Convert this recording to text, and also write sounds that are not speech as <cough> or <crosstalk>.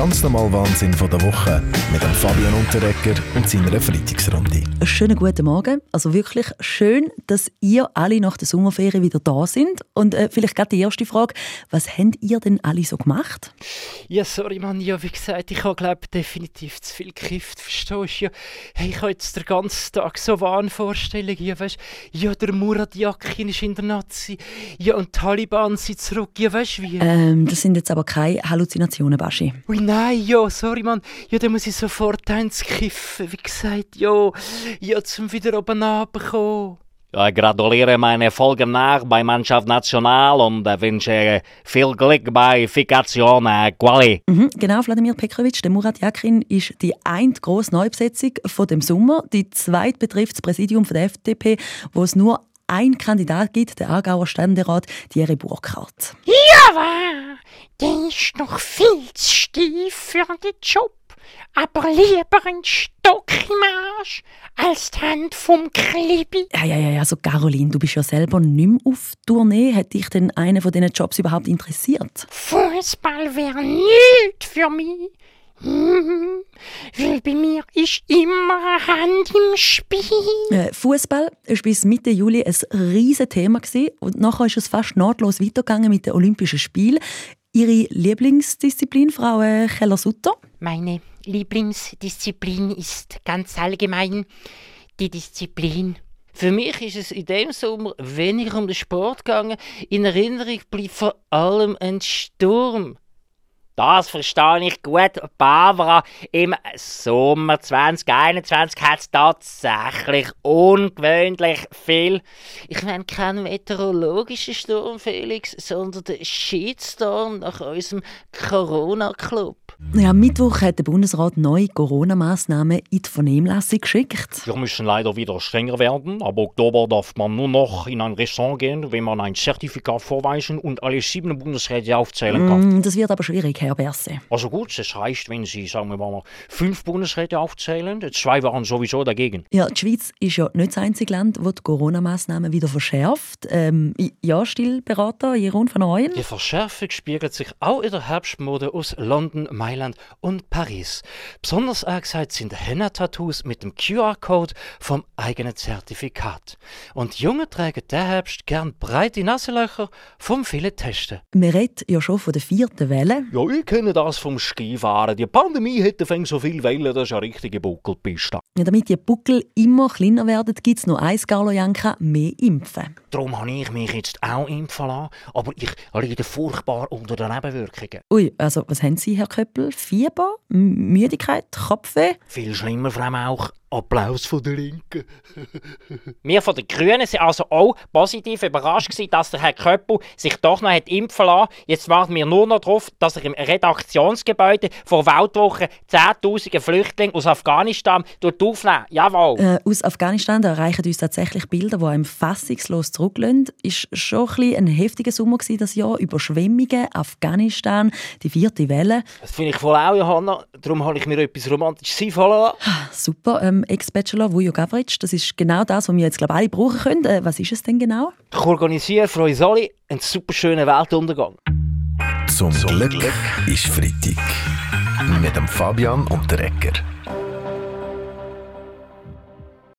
Der ganz normale Wahnsinn von der Woche mit dem Fabian Unterrecker und seiner Freitagsrunde. Einen schönen guten Morgen. Also wirklich schön, dass ihr alle nach der Sommerferien wieder da sind. Und äh, vielleicht gerade die erste Frage: Was habt ihr denn alle so gemacht? Ja, sorry, Mann. Ja, wie gesagt, ich habe, glaube definitiv zu viel gekifft. Verstehst du? Ja, hey, ich habe jetzt den ganzen Tag so Wahnvorstellungen. Ja, weißt Ja, der Murat Yakin ist in der Nazi. Ja, und die Taliban sind zurück. Ja, weißt du wie? Ähm, das sind jetzt aber keine Halluzinationen, Baschi. Ui, nein, ja, sorry, Mann. Ja, dann muss ich sofort eins kiffen. Wie gesagt, ja, ja, zum wieder oben runterkommen. Ja, ich gratuliere meine Erfolgen nach bei Mannschaft National und äh, wünsche viel Glück bei Fikation äh, Quali. Mhm, genau, Wladimir Petrovic. Der Murat Yakin ist die eine grosse Neubesetzung von dem Sommer. Die zweite betrifft das Präsidium von der FDP, wo es nur ein Kandidat gibt, der Aargauer Ständerat Thierry Burkhardt. Ja, der ist noch viel zu steif für den Job. Aber lieber ein Stock im Arsch als die Hand vom Klibi. Ja, ja, ja, also Caroline, du bist ja selber nicht mehr auf Tournee. Hat dich denn einer von diesen Jobs überhaupt interessiert? Fußball wäre nicht für mich. Mhm. Weil bei mir ist immer eine Hand im Spiel. Äh, Fußball war bis Mitte Juli ein riesiges Thema gewesen. und nachher ist es fast nahtlos weitergegangen mit den Olympischen Spielen. Ihre Lieblingsdisziplin, Frau äh, Keller-Sutter? Meine Lieblingsdisziplin ist ganz allgemein die Disziplin. Für mich ist es in dem Sommer weniger um den Sport gegangen. In Erinnerung bleibt vor allem ein Sturm. Das verstehe ich gut. Barbara, im Sommer 2021 hat es tatsächlich ungewöhnlich viel. Ich meine keinen meteorologischen Sturm, Felix, sondern den Shitstorm nach unserem Corona-Club. Ja, am Mittwoch hat der Bundesrat neue Corona-Massnahmen in die Vernehmlassung geschickt. Wir müssen leider wieder strenger werden. Ab Oktober darf man nur noch in ein Restaurant gehen, wenn man ein Zertifikat vorweisen und alle sieben Bundesräte aufzählen kann. Mm, das wird aber schwierig, Herr Berse. Also gut, es reicht, wenn Sie, sagen wir mal, fünf Bundesräte aufzählen. Zwei waren sowieso dagegen. Ja, die Schweiz ist ja nicht das einzige Land, das die Corona-Massnahmen wieder verschärft. Ähm, ja, Stillberater Jeroen van Ooyen? Die Verschärfung spiegelt sich auch in der Herbstmode aus London, Mailand und Paris. Besonders angesagt sind Henna-Tattoos mit dem QR-Code vom eigenen Zertifikat. Und Junge tragen der Herbst gern breite Nasenlöcher vom vielen Testen. Man redet ja schon von der vierten Welle. Ja, ich kenne das vom Skifahren. Die Pandemie hätte fängt so viel Wellen, das ist eine richtige Buckelpiste. Ja, damit die Buckel immer kleiner werden, gibt es noch eins, Carlo Janka, mehr Impfen. Darum habe ich mich jetzt auch impfen lassen, aber ich leide furchtbar unter den Nebenwirkungen. Ui, also was haben Sie, Herr Köppel? Fieber? M Müdigkeit? Kopfweh? Viel schlimmer, Frau Mauch. Applaus von der Linken. <laughs> Wir von den Grünen sind also auch positiv überrascht gewesen, dass der Herr Köppel sich doch noch hat impfen lassen. Jetzt warten wir nur noch darauf, dass er im Redaktionsgebäude vor Weltwoche Zehntausende Flüchtlinge aus Afghanistan aufnehmen Jawohl. Äh, aus Afghanistan da erreichen uns tatsächlich Bilder, die einem fassungslos zurücklassen. Ist schon ein, bisschen ein heftiger Sommer gewesen, das Jahr. Überschwemmungen, Afghanistan, die vierte Welle. Das finde ich voll auch, Johanna. Darum habe ich mir etwas Romantisches einfallen lassen. Super. Ähm, Ex-Bachelor Vujo Gavric. Das ist genau das, was wir jetzt glaube alle brauchen können. Äh, was ist es denn genau? Ich organisiere für uns alle einen super schönen Weltuntergang. Zum Glück ist Freitag. Mit dem Fabian und der Ecker.